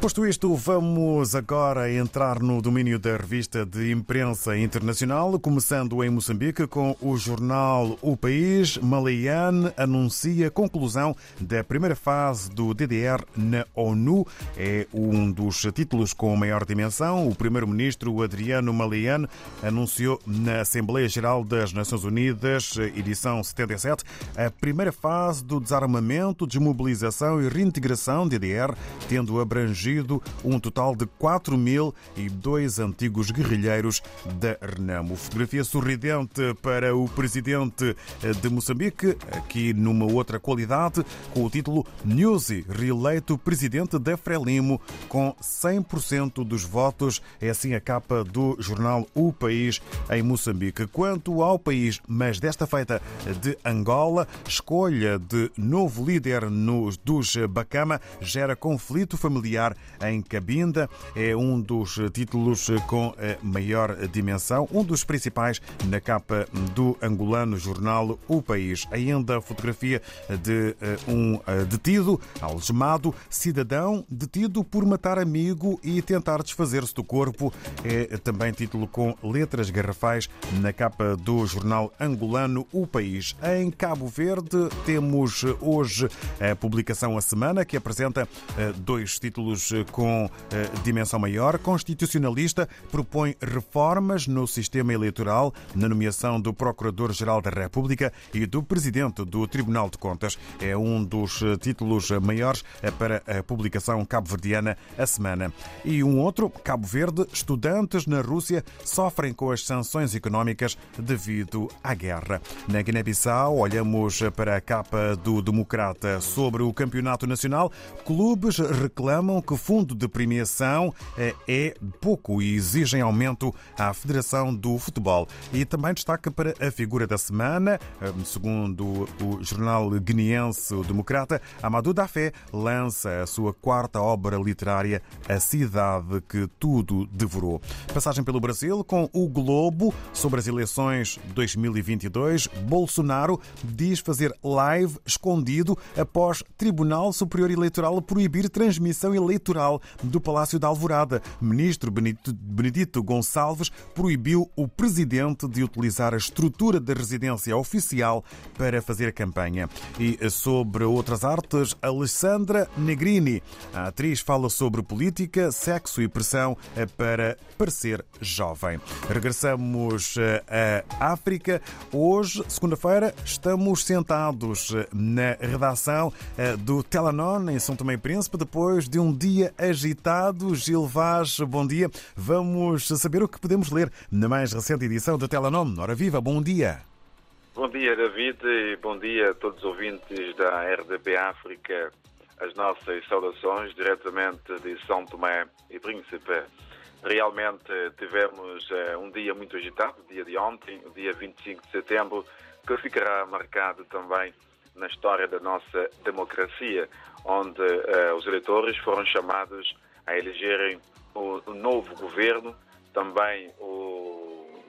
Posto isto, vamos agora entrar no domínio da revista de imprensa internacional, começando em Moçambique com o jornal O País. Malayan anuncia conclusão da primeira fase do DDR na ONU. É um dos títulos com maior dimensão. O primeiro-ministro Adriano Malayan anunciou na Assembleia Geral das Nações Unidas, edição 77, a primeira fase do desarmamento, desmobilização e reintegração DDR, tendo abrangido um total de 4.002 antigos guerrilheiros da Renamo. Fotografia sorridente para o presidente de Moçambique, aqui numa outra qualidade, com o título Newsy, reeleito presidente da Frelimo com 100% dos votos. É assim a capa do jornal O País em Moçambique. Quanto ao país, mas desta feita de Angola, escolha de novo líder nos, dos Bacama gera conflito familiar em Cabinda. É um dos títulos com maior dimensão, um dos principais na capa do angolano jornal O País. Ainda a fotografia de um detido, algemado, cidadão detido por matar amigo e tentar desfazer-se do corpo. É também título com letras garrafais na capa do jornal angolano O País. Em Cabo Verde temos hoje a publicação A Semana, que apresenta dois títulos com dimensão maior. Constitucionalista propõe reformas no sistema eleitoral na nomeação do Procurador-Geral da República e do Presidente do Tribunal de Contas. É um dos títulos maiores para a publicação cabo-verdiana A Semana. E um outro, Cabo Verde, estudantes na Rússia sofrem com as sanções económicas devido à guerra. Na Guiné-Bissau, olhamos para a capa do Democrata sobre o Campeonato Nacional. Clubes reclamam que fundo de premiação é pouco e exigem aumento à Federação do Futebol. E também destaca para a figura da semana, segundo o jornal guineense Democrata, Amadou Dafé lança a sua quarta obra literária, A Cidade que Tudo Devorou. Passagem pelo Brasil com o Globo sobre as eleições 2022. Bolsonaro diz fazer live escondido após Tribunal Superior Eleitoral proibir transmissão eleitoral do Palácio da Alvorada. Ministro Benedito Gonçalves proibiu o presidente de utilizar a estrutura da residência oficial para fazer campanha. E sobre outras artes, Alessandra Negrini. A atriz fala sobre política, sexo e pressão para parecer jovem. Regressamos à África. Hoje, segunda-feira, estamos sentados na redação do Telanon, em São Tomé e Príncipe, depois de um dia agitado. Gil Vaz, bom dia. Vamos saber o que podemos ler na mais recente edição do Telanon. Ora viva, bom dia. Bom dia, David, e bom dia a todos os ouvintes da RDP África. As nossas saudações diretamente de São Tomé e Príncipe. Realmente tivemos um dia muito agitado, o dia de ontem, o dia 25 de setembro, que ficará marcado também na história da nossa democracia, onde uh, os eleitores foram chamados a elegerem o, o novo governo, também o,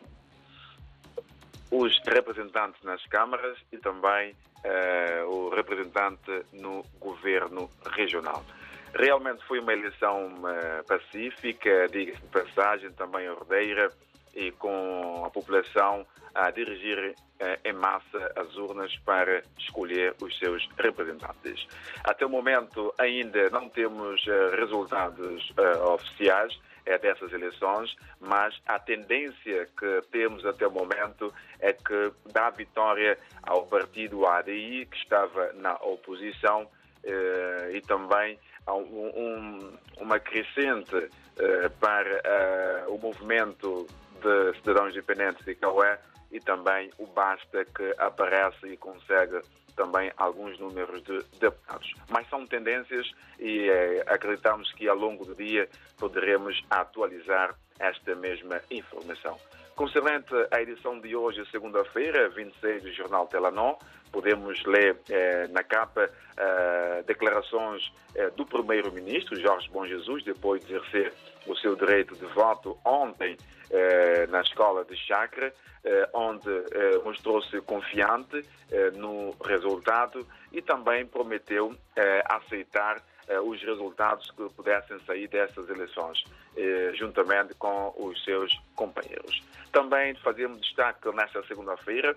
os representantes nas câmaras e também uh, o representante no governo regional. Realmente foi uma eleição uh, pacífica, diga-se de passagem, também ordeira e com a população a dirigir eh, em massa as urnas para escolher os seus representantes. Até o momento ainda não temos eh, resultados eh, oficiais dessas eleições, mas a tendência que temos até o momento é que dá vitória ao partido ADI, que estava na oposição, e também um, um, uma crescente para o movimento de cidadãos independentes de Caué e também o Basta que aparece e consegue também alguns números de deputados. Mas são tendências e eh, acreditamos que ao longo do dia poderemos atualizar esta mesma informação. Concernente à edição de hoje, segunda-feira, 26 do jornal Telanon, podemos ler eh, na capa eh, declarações eh, do primeiro-ministro, Jorge Bom Jesus, depois de exercer o seu direito de voto ontem na escola de Chacra, onde mostrou-se confiante no resultado e também prometeu aceitar os resultados que pudessem sair dessas eleições, juntamente com os seus companheiros. Também fazemos destaque nesta segunda-feira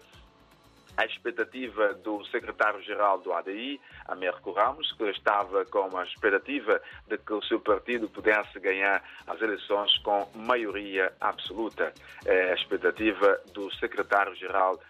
a expectativa do secretário-geral do ADI, Américo Ramos, que estava com a expectativa de que o seu partido pudesse ganhar as eleições com maioria absoluta. É a expectativa do secretário-geral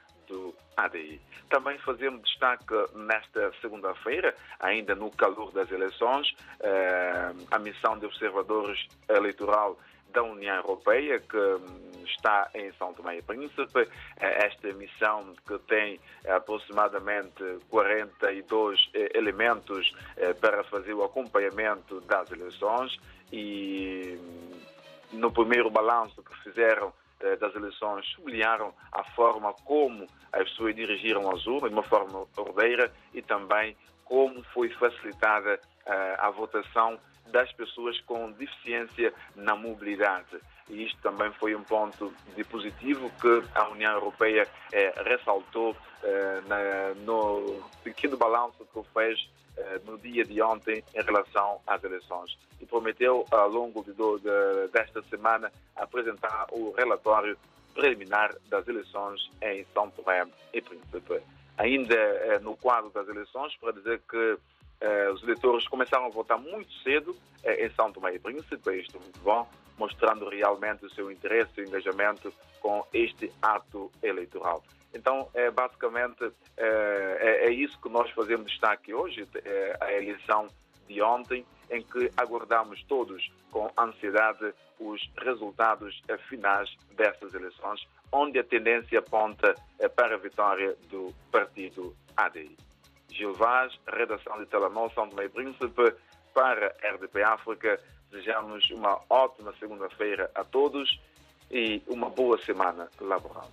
ADI. Também fazemos destaque nesta segunda-feira, ainda no calor das eleições, é, a missão de observadores eleitoral da União Europeia, que hum, está em São Tomé e Príncipe. É esta missão que tem aproximadamente 42 eh, elementos eh, para fazer o acompanhamento das eleições e hum, no primeiro balanço que fizeram eh, das eleições sublinharam a forma como as pessoas dirigiram as urnas, de uma forma ordeira, e também como foi facilitada a votação das pessoas com deficiência na mobilidade. E isto também foi um ponto de positivo que a União Europeia eh, ressaltou eh, na, no pequeno balanço que fez eh, no dia de ontem em relação às eleições. E prometeu, ao longo de, de, desta semana, apresentar o relatório preliminar das eleições em São Tomé e Príncipe. Ainda eh, no quadro das eleições, para dizer que eh, os eleitores começaram a votar muito cedo eh, em São Tomé e Príncipe, isto é muito bom, mostrando realmente o seu interesse e engajamento com este ato eleitoral. Então, é, basicamente, é, é, é isso que nós fazemos destaque hoje, é, a eleição de ontem, em que aguardamos todos com ansiedade os resultados finais dessas eleições, onde a tendência aponta é, para a vitória do partido ADI. Gil Vaz, redação de Telemol São Tomé Príncipe, para RDP África. Desejamos uma ótima segunda-feira a todos e uma boa semana laboral.